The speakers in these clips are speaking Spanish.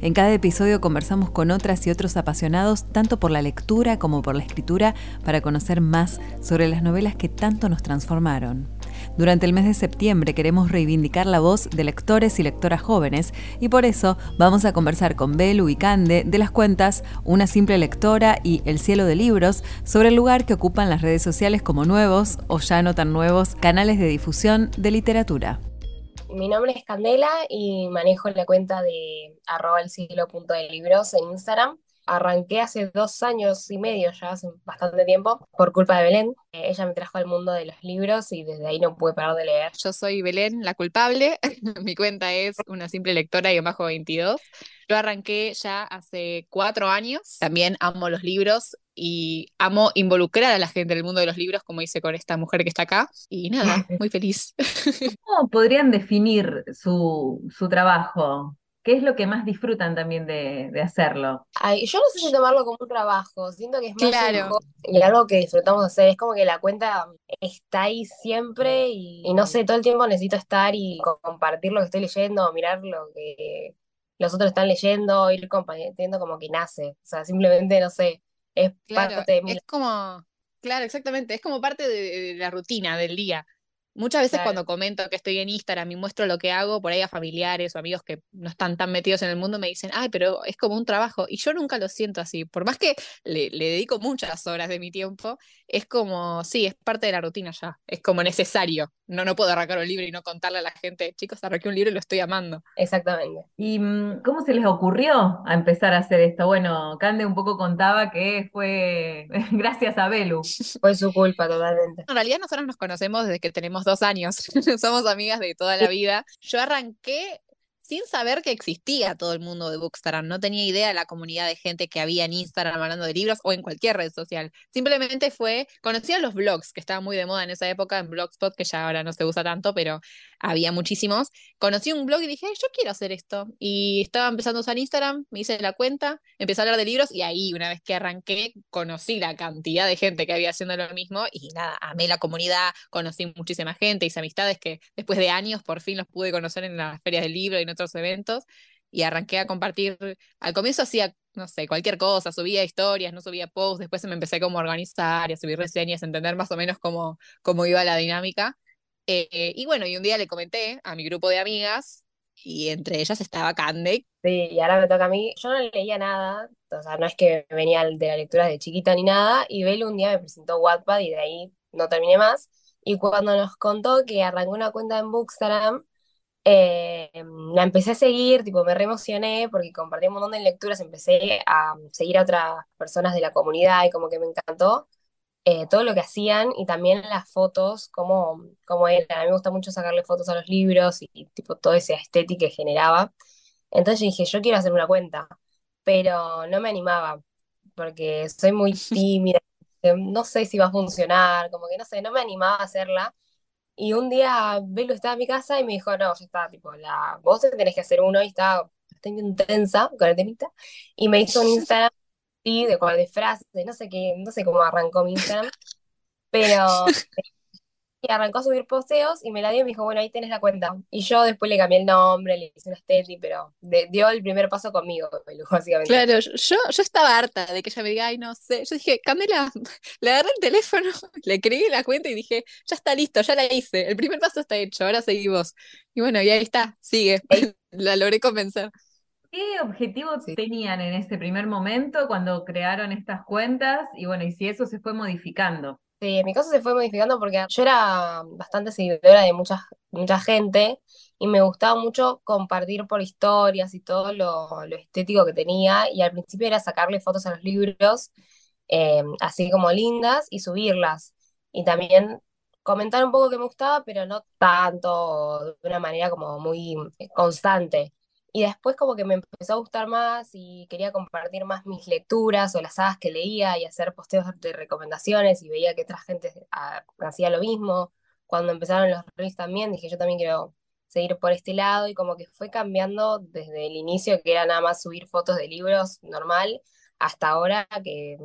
En cada episodio conversamos con otras y otros apasionados tanto por la lectura como por la escritura para conocer más sobre las novelas que tanto nos transformaron. Durante el mes de septiembre queremos reivindicar la voz de lectores y lectoras jóvenes y por eso vamos a conversar con Belu y Cande de las cuentas Una simple lectora y El cielo de libros sobre el lugar que ocupan las redes sociales como nuevos o ya no tan nuevos canales de difusión de literatura. Mi nombre es Candela y manejo la cuenta de arroba el siglo punto de libros en Instagram. Arranqué hace dos años y medio, ya hace bastante tiempo, por culpa de Belén. Eh, ella me trajo al mundo de los libros y desde ahí no pude parar de leer. Yo soy Belén, la culpable. Mi cuenta es una simple lectora y bajo 22. Yo arranqué ya hace cuatro años. También amo los libros y amo involucrar a la gente en el mundo de los libros, como hice con esta mujer que está acá. Y nada, muy feliz. ¿Cómo podrían definir su, su trabajo? ¿Qué es lo que más disfrutan también de, hacerlo? yo no sé si tomarlo como un trabajo, siento que es más claro. y algo que disfrutamos hacer. Es como que la cuenta está ahí siempre y, y, no sé, todo el tiempo necesito estar y compartir lo que estoy leyendo, mirar lo que los otros están leyendo, ir compartiendo como que nace. O sea, simplemente, no sé, es parte de mi... Es como, claro, exactamente, es como parte de la rutina del día. Muchas veces cuando comento que estoy en Instagram y muestro lo que hago, por ahí a familiares o amigos que no están tan metidos en el mundo me dicen, ay, pero es como un trabajo. Y yo nunca lo siento así. Por más que le, dedico muchas horas de mi tiempo, es como, sí, es parte de la rutina ya. Es como necesario. No, no puedo arrancar un libro y no contarle a la gente, chicos, arranqué un libro y lo estoy amando. Exactamente. ¿Y mm, cómo se les ocurrió a empezar a hacer esto? Bueno, Cande un poco contaba que fue gracias a Belu. Fue su culpa totalmente. En realidad nosotros nos conocemos desde que tenemos dos años, somos amigas de toda la vida. Yo arranqué sin saber que existía todo el mundo de Bookstagram. No tenía idea de la comunidad de gente que había en Instagram hablando de libros o en cualquier red social. Simplemente fue, conocía los blogs, que estaban muy de moda en esa época, en Blogspot, que ya ahora no se usa tanto, pero había muchísimos. Conocí un blog y dije, yo quiero hacer esto. Y estaba empezando a usar Instagram, me hice la cuenta, empecé a hablar de libros y ahí, una vez que arranqué, conocí la cantidad de gente que había haciendo lo mismo y nada, amé la comunidad, conocí muchísima gente, hice amistades que después de años por fin los pude conocer en las ferias del libro y no otros eventos y arranqué a compartir. Al comienzo hacía, no sé, cualquier cosa, subía historias, no subía posts, después me empecé como a organizar y a subir reseñas, a entender más o menos cómo, cómo iba la dinámica. Eh, y bueno, y un día le comenté a mi grupo de amigas y entre ellas estaba Cande. Sí, y ahora me toca a mí. Yo no leía nada, o sea, no es que venía de la lectura de chiquita ni nada, y Belu un día me presentó Wattpad y de ahí no terminé más. Y cuando nos contó que arrancó una cuenta en Bookstagram, eh, la empecé a seguir, tipo, me reemocioné porque compartí un montón de lecturas, empecé a seguir a otras personas de la comunidad y como que me encantó eh, todo lo que hacían y también las fotos, como, como eran. A mí me gusta mucho sacarle fotos a los libros y, tipo toda esa estética que generaba. Entonces dije, yo quiero hacer una cuenta, pero no me animaba porque soy muy tímida, no sé si va a funcionar, como que no sé, no me animaba a hacerla. Y un día Belu estaba en mi casa y me dijo, no, ya está, tipo, la, vos tenés que hacer uno y estaba bastante intensa con el temita. Y me hizo un Instagram, sí, de, de frases, no sé qué, no sé cómo arrancó mi Instagram, pero y arrancó a subir posteos y me la dio y me dijo, bueno, ahí tenés la cuenta. Y yo después le cambié el nombre, le hice una estética, pero dio el primer paso conmigo, básicamente. Claro, yo, yo estaba harta de que ella me diga, ay, no sé. Yo dije, Camila, le agarré el teléfono, le creí la cuenta y dije, ya está listo, ya la hice. El primer paso está hecho, ahora seguimos. Y bueno, y ahí está, sigue. la logré convencer. ¿Qué objetivos tenían en ese primer momento cuando crearon estas cuentas? Y bueno, y si eso se fue modificando. Sí, mi caso se fue modificando porque yo era bastante seguidora de mucha, mucha gente y me gustaba mucho compartir por historias y todo lo, estético que tenía y al principio era sacarle fotos a los libros, eh, así como lindas, y subirlas. Y también comentar un poco que me gustaba, pero no tanto, de una manera como muy constante. Y después como que me empezó a gustar más y quería compartir más mis lecturas o las sagas que leía y hacer posteos de recomendaciones y veía que otra gente hacía lo mismo. Cuando empezaron los reels también, dije yo también quiero seguir por este lado y como que fue cambiando desde el inicio que era nada más subir fotos de libros normal hasta ahora que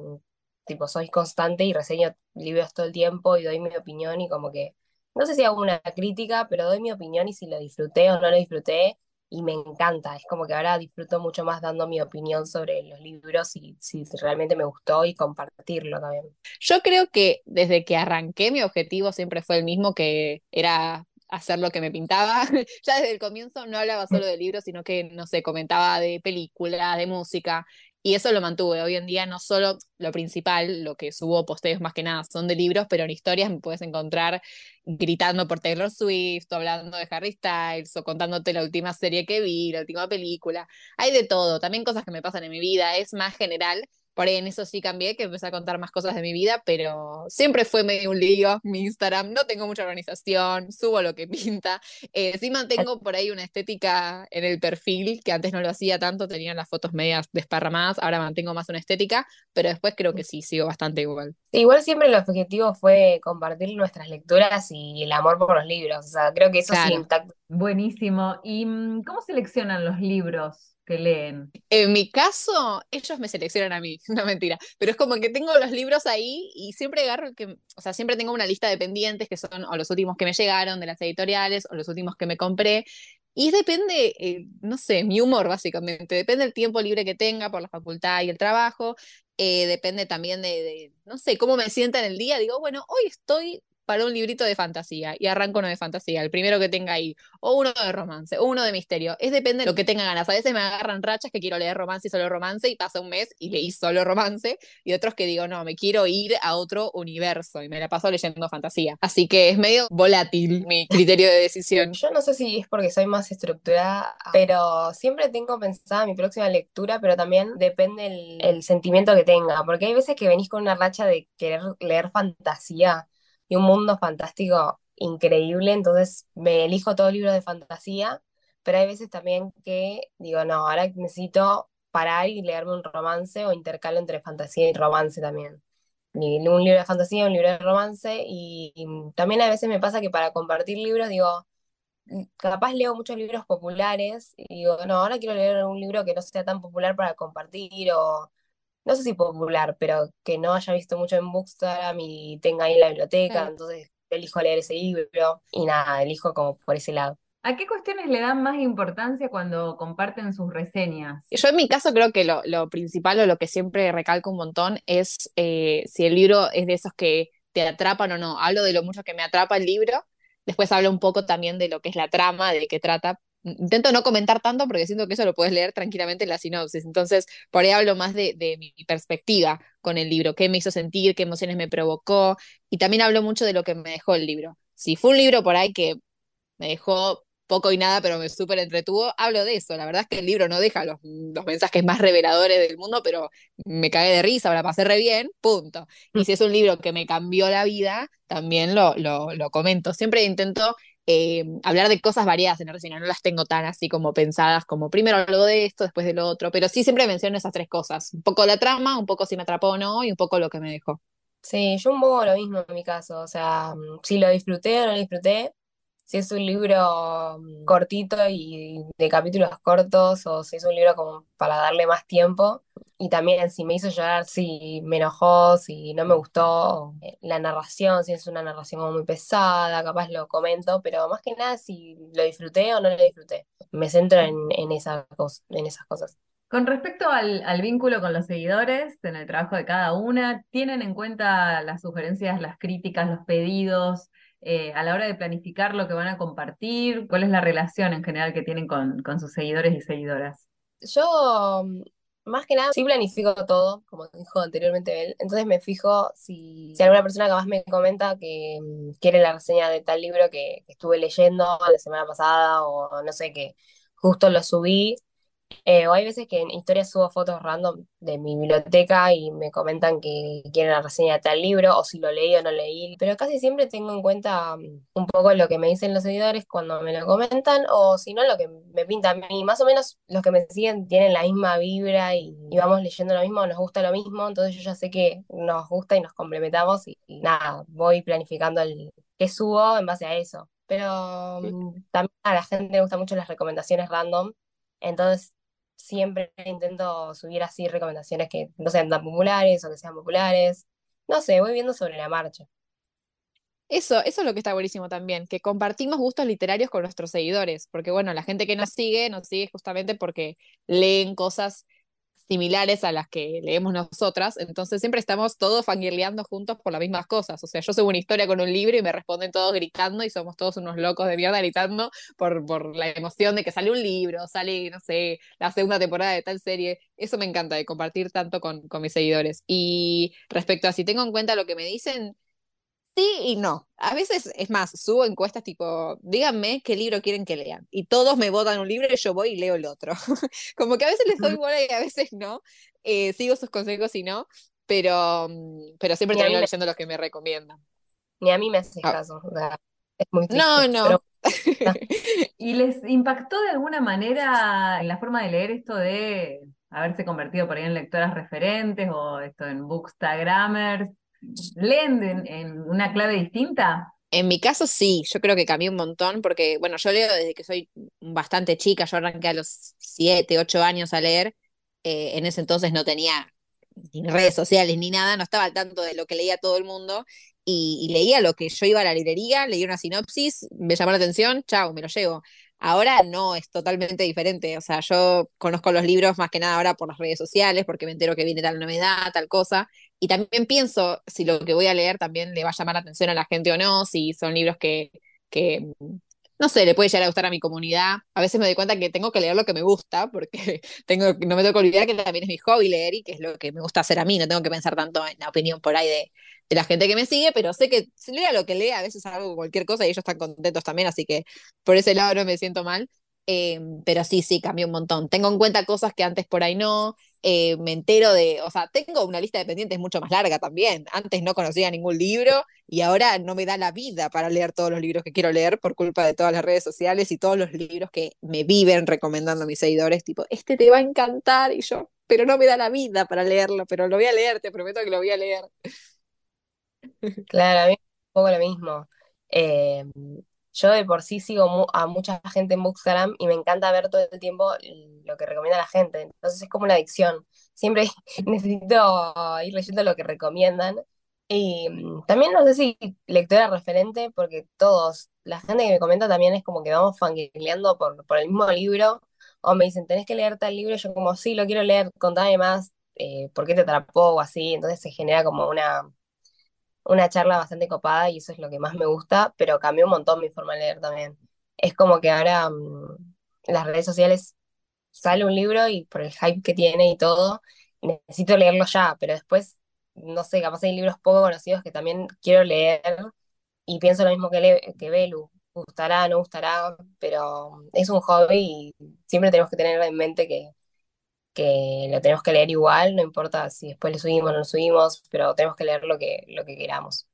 tipo soy constante y reseño libros todo el tiempo y doy mi opinión y como que no sé si hago una crítica, pero doy mi opinión y si lo disfruté o no lo disfruté y me encanta. Es como que ahora disfruto mucho más dando mi opinión sobre los libros y si realmente me gustó y compartirlo también. Yo creo que desde que arranqué mi objetivo siempre fue el mismo que era hacer lo que me pintaba. ya desde el comienzo no hablaba solo de libros, sino que, no sé, comentaba de películas, de música. Y eso lo mantuve. Hoy en día no solo lo principal, lo que subo posteos más que nada son de libros, pero en historias me puedes encontrar gritando por Taylor Swift, o hablando de Harry Styles, o contándote la última serie que vi, la última película. Hay de todo, también cosas que me pasan en mi vida, es más general, por ahí en eso sí cambié, que empecé a contar más cosas de mi vida, pero siempre fue medio un lío mi Instagram. No tengo mucha organización, subo lo que pinta. Eh, sí mantengo por ahí una estética en el perfil, que antes no lo hacía tanto, tenía las fotos medias desparramadas, ahora mantengo más una estética, pero después creo que sí, sigo bastante igual. Igual siempre el objetivo fue compartir nuestras lecturas y el amor por los libros. O sea, creo que eso sí intacto. Buenísimo. ¿Y mm, cómo seleccionan los libros? que leen? En mi caso, ellos me seleccionan a mí, no mentira, pero es como que tengo los libros ahí y siempre agarro que, o sea, siempre tengo una lista de pendientes que son o los últimos que me llegaron de las editoriales o los últimos que me compré. Y depende, eh, no sé, mi humor básicamente, depende del tiempo libre que tenga por la facultad y el trabajo, eh, depende también de, de, no sé, cómo me sienta en el día. Digo, bueno, hoy estoy para un librito de fantasía y arranco uno de fantasía, el primero que tenga ahí, o uno de romance, o uno de misterio. Es depende de lo que tenga ganas. A veces me agarran rachas que quiero leer romance y solo romance y pasa un mes y leí solo romance y otros que digo, no, me quiero ir a otro universo y me la paso leyendo fantasía. Así que es medio volátil mi criterio de decisión. Yo no sé si es porque soy más estructurada, pero siempre tengo pensada mi próxima lectura, pero también depende el, el sentimiento que tenga, porque hay veces que venís con una racha de querer leer fantasía y un mundo fantástico increíble, entonces me elijo todo libro de fantasía, pero hay veces también que digo, no, ahora necesito parar y leerme un romance o intercalo entre fantasía y romance también. Un libro de fantasía, un libro de romance, y, también a veces me pasa que para compartir libros digo, capaz leo muchos libros populares y digo, no, ahora quiero leer un libro que no sea tan popular para compartir o no sé si popular, pero que no haya visto mucho en Bookstagram y tenga ahí en la biblioteca, entonces elijo leer ese libro y nada, elijo como por ese lado. ¿A qué cuestiones le dan más importancia cuando comparten sus reseñas? Yo en mi caso creo que lo, principal o lo que siempre recalco un montón es eh, si el libro es de esos que te atrapan o no. Hablo de lo mucho que me atrapa el libro, después hablo un poco también de lo que es la trama, de qué trata, intento no comentar tanto porque siento que eso lo puedes leer tranquilamente en la sinopsis. Entonces, por ahí hablo más de, mi perspectiva con el libro, qué me hizo sentir, qué emociones me provocó, y también hablo mucho de lo que me dejó el libro. Si fue un libro por ahí que me dejó poco y nada, pero me súper entretuvo, hablo de eso. La verdad es que el libro no deja los, los, mensajes más reveladores del mundo, pero me cagué de risa, la pasé re bien, punto. Y si es un libro que me cambió la vida, también lo, lo, lo comento. Siempre intento eh, hablar de cosas variadas en reseña, no las tengo tan así como pensadas como primero algo de esto, después de lo otro, pero sí siempre menciono esas tres cosas, un poco la trama, un poco si me atrapó o no y un poco lo que me dejó. Sí, yo un poco lo mismo en mi caso, o sea, si lo disfruté o no lo disfruté, si es un libro mm, cortito y de capítulos cortos o si es un libro como para darle más tiempo. Y también si me hizo llorar, si me enojó, si no me gustó eh, la narración, si es una narración como muy pesada, capaz lo comento, pero más que nada si lo disfruté o no lo disfruté. Me centro en, en, esa en esas cosas. Con respecto al, vínculo con los seguidores en el trabajo de cada una, ¿tienen en cuenta las sugerencias, las críticas, los pedidos? Eh, a la hora de planificar lo que van a compartir? ¿Cuál es la relación en general que tienen con, sus seguidores y seguidoras? Yo, mm, más que nada, sí planifico todo, como dijo anteriormente él. Entonces me fijo si, si alguna persona que más me comenta que mm, quiere la reseña de tal libro que, estuve leyendo la semana pasada o no sé, que justo lo subí Eh, o hay veces que en historias subo fotos random de mi biblioteca y me comentan que quieren la reseña de tal libro, o si lo leí o no leí, pero casi siempre tengo en cuenta mm, un poco lo que me dicen los seguidores cuando me lo comentan, o si no, lo que me pinta a mí. Más o menos los que me siguen tienen la misma vibra y, vamos leyendo lo mismo, nos gusta lo mismo, entonces yo ya sé que nos gusta y nos complementamos y, y nada, voy planificando el que subo en base a eso. Pero mm, también a la gente le gustan mucho las recomendaciones random. Entonces siempre intento subir así recomendaciones que no sean tan populares o que sean populares. No sé, voy viendo sobre la marcha. Eso, eso es lo que está buenísimo también, que compartimos gustos literarios con nuestros seguidores, porque bueno, la gente que nos sigue, nos sigue justamente porque leen cosas similares a las que leemos nosotras, entonces siempre estamos todos fangirleando juntos por las mismas cosas. O sea, yo subo una historia con un libro y me responden todos gritando y somos todos unos locos de mierda gritando por, por la emoción de que sale un libro, sale, no sé, la segunda temporada de tal serie. Eso me encanta de compartir tanto con, con mis seguidores. Y respecto a si tengo en cuenta lo que me dicen, Sí y no. A veces, es más, subo encuestas tipo, díganme qué libro quieren que lean. Y todos me votan un libro y yo voy y leo el otro. Como que a veces les doy bola y a veces no. Eh, sigo sus consejos y no. Pero, mm, pero siempre termino leyendo los que me recomiendan. Ni a mí me hace ah. caso. es muy triste, No, no. ¿Y les impactó de alguna manera en la forma de leer esto de haberse convertido por ahí en lectoras referentes o esto en bookstagrammers? Leen en, una clave distinta? En mi caso sí, yo creo que cambié un montón porque, bueno, yo leo desde que soy bastante chica, yo arranqué a los 7, 8 años a leer, eh, en ese entonces no tenía ni redes sociales ni nada, no estaba al tanto de lo que leía todo el mundo y, y, leía lo que yo iba a la librería, leía una sinopsis, me llamó la atención, chao, me lo llevo. Ahora no, es totalmente diferente. O sea, yo conozco los libros más que nada ahora por las redes sociales, porque me entero que viene tal novedad, tal cosa. Y también pienso si lo que voy a leer también le va a llamar la atención a la gente o no, si son libros que, que no sé, le puede llegar a gustar a mi comunidad. A veces me doy cuenta que tengo que leer lo que me gusta, porque tengo, no me tengo que olvidar que también es mi hobby leer y que es lo que me gusta hacer a mí. No tengo que pensar tanto en la opinión por ahí de, la gente que me sigue, pero sé que lea lo que lea, a veces hago cualquier cosa y ellos están contentos también, así que por ese lado no me siento mal. Eh, pero sí, sí, cambió un montón. Tengo en cuenta cosas que antes por ahí no. Eh, me entero de, o sea, tengo una lista de pendientes mucho más larga también. Antes no conocía ningún libro y ahora no me da la vida para leer todos los libros que quiero leer por culpa de todas las redes sociales y todos los libros que me viven recomendando a mis seguidores, tipo, este te va a encantar y yo, pero no me da la vida para leerlo, pero lo voy a leer, te prometo que lo voy a leer. Claro, a mí un poco lo mismo. Eh, yo de por sí sigo a mucha gente en Bookstagram y me encanta ver todo el tiempo lo que recomienda la gente. Entonces es como una adicción. Siempre necesito ir leyendo lo que recomiendan. Y mm, también no sé si lectora referente, porque todos, la gente que me comenta también es como que vamos fangirleando por, por el mismo libro, o me dicen, tenés que leer tal libro, yo como, sí, lo quiero leer, contame más, eh, por qué te atrapó o así, entonces se genera como una, una charla bastante copada y eso es lo que más me gusta, pero cambió un montón mi forma de leer también. Es como que ahora mm, en las redes sociales sale un libro y por el hype que tiene y todo, necesito leerlo ya, pero después, no sé, capaz hay libros poco conocidos que también quiero leer y pienso lo mismo que, le que Belu, gustará, no gustará, pero es un hobby y siempre tenemos que tener en mente que que lo tenemos que leer igual, no importa si después lo subimos o no lo subimos, pero tenemos que leer lo que, lo que queramos.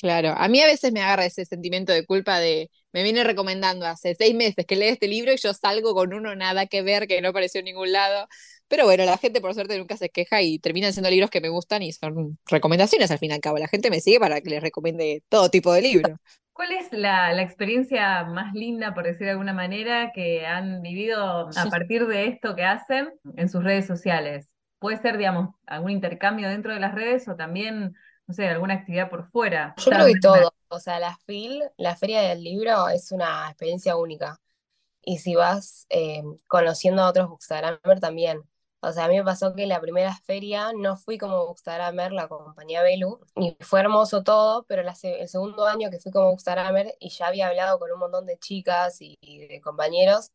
Claro, a mí a veces me agarra ese sentimiento de culpa de, me viene recomendando hace seis meses que lee este libro y yo salgo con uno nada que ver, que no apareció en ningún lado. Pero bueno, la gente por suerte nunca se queja y terminan siendo libros que me gustan y son recomendaciones al fin y al cabo. La gente me sigue para que les recomiende todo tipo de libros. ¿Cuál es la, experiencia más linda, por decir de alguna manera, que han vivido a partir de esto que hacen en sus redes sociales? Puede ser, digamos, algún intercambio dentro de las redes o también, no sé, alguna actividad por fuera. Yo creo que todo. O sea, la FIL, la Feria del Libro, es una experiencia única. Y si vas eh, conociendo a otros bookstagramers también. O sea, a mí me pasó que la primera feria no fui como Bookstagrammer, la compañía Belu, y fue hermoso todo, pero el segundo año que fui como Bookstagrammer y ya había hablado con un montón de chicas y, de compañeros,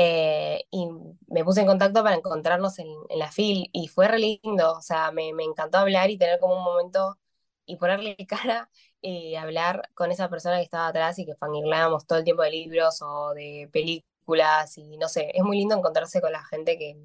eh, y me puse en contacto para encontrarnos en, la FIL, y fue re lindo, o sea, me, me, encantó hablar y tener como un momento y ponerle cara y hablar con esa persona que estaba atrás y que fangirlábamos todo el tiempo de libros o de películas y no sé, es muy lindo encontrarse con la gente que,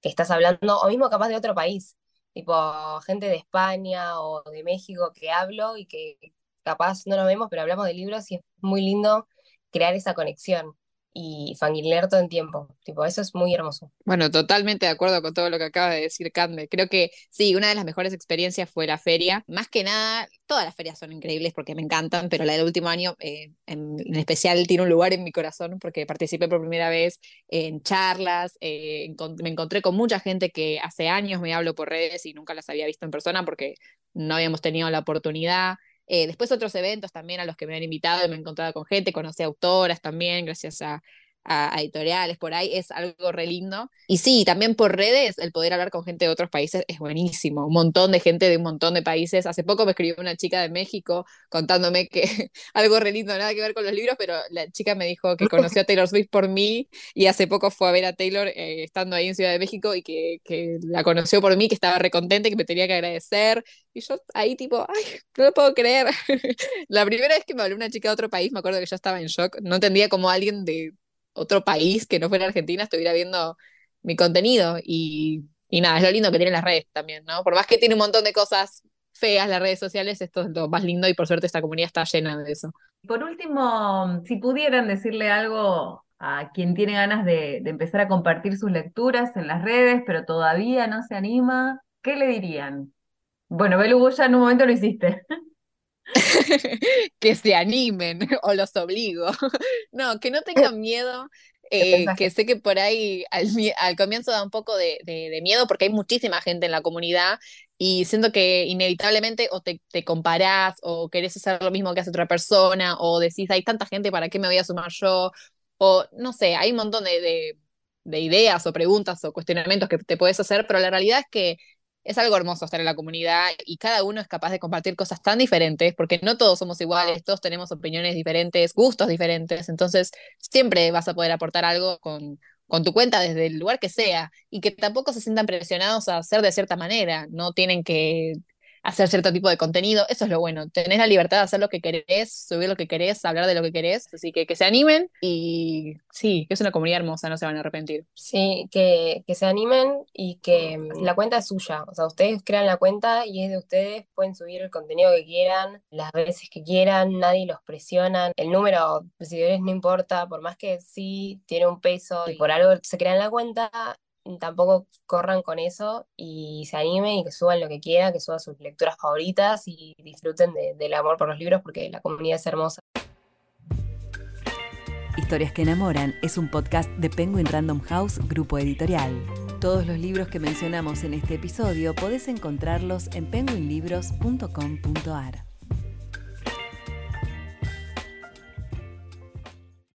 que estás hablando, o mismo capaz de otro país, tipo gente de España o de México que hablo y que capaz no nos vemos, pero hablamos de libros y es muy lindo crear esa conexión y fangirlear todo el tiempo. Tipo, eso es muy hermoso. Bueno, totalmente de acuerdo con todo lo que acaba de decir Cande. Creo que sí, una de las mejores experiencias fue la feria. Más que nada, todas las ferias son increíbles porque me encantan, pero la del último año eh, en, especial tiene un lugar en mi corazón porque participé por primera vez en charlas, eh, me encontré con mucha gente que hace años me hablo por redes y nunca las había visto en persona porque no habíamos tenido la oportunidad. Eh, después otros eventos también a los que me han invitado me he encontrado con gente, conocí autoras también, gracias a, a, editoriales por ahí, es algo re lindo. Y sí, también por redes, el poder hablar con gente de otros países es buenísimo. Un montón de gente de un montón de países. Hace poco me escribió una chica de México contándome que algo re lindo, nada que ver con los libros, pero la chica me dijo que conoció a Taylor Swift por mí y hace poco fue a ver a Taylor eh, estando ahí en Ciudad de México y que, que la conoció por mí, que estaba re contenta y que me tenía que agradecer. Y yo ahí tipo, ay, no lo puedo creer. la primera vez que me habló una chica de otro país, me acuerdo que yo estaba en shock. No entendía cómo alguien de otro país que no fuera Argentina estuviera viendo mi contenido. Y, nada, es lo lindo que tienen las redes también, ¿no? Por más que tiene un montón de cosas feas las redes sociales, esto es lo más lindo y por suerte esta comunidad está llena de eso. Por último, si pudieran decirle algo a quien tiene ganas de, empezar a compartir sus lecturas en las redes, pero todavía no se anima, ¿qué le dirían? Bueno, Belu, ya en un momento lo hiciste. que se animen o los obligo. No, que no tengan miedo. Eh, que sé que por ahí al, comienzo da un poco de, miedo porque hay muchísima gente en la comunidad y siento que inevitablemente o te, te, comparás o querés hacer lo mismo que hace otra persona o decís hay tanta gente para qué me voy a sumar yo o no sé, hay un montón de, de ideas o preguntas o cuestionamientos que te puedes hacer, pero la realidad es que es algo hermoso estar en la comunidad y cada uno es capaz de compartir cosas tan diferentes, porque no todos somos iguales, todos tenemos opiniones diferentes, gustos diferentes, entonces siempre vas a poder aportar algo con, con tu cuenta desde el lugar que sea y que tampoco se sientan presionados a hacer de cierta manera, no tienen que hacer cierto tipo de contenido. Eso es lo bueno. Tenés la libertad de hacer lo que querés, subir lo que querés, hablar de lo que querés. Así que que se animen y sí, que es una comunidad hermosa, no se van a arrepentir. Sí, que, que se animen y que mm, la cuenta es suya. O sea, ustedes crean la cuenta y es de ustedes. Pueden subir el contenido que quieran, las veces que quieran, nadie los presiona. El número de seguidores no importa, por más que sí tiene un peso y por algo se crean la cuenta, tampoco corran con eso y se animen y que suban lo que quieran, que suban sus lecturas favoritas y disfruten del amor por los libros porque la comunidad es hermosa. Historias que enamoran es un podcast de Penguin Random House, grupo editorial. Todos los libros que mencionamos en este episodio podés encontrarlos en penguinlibros.com.ar.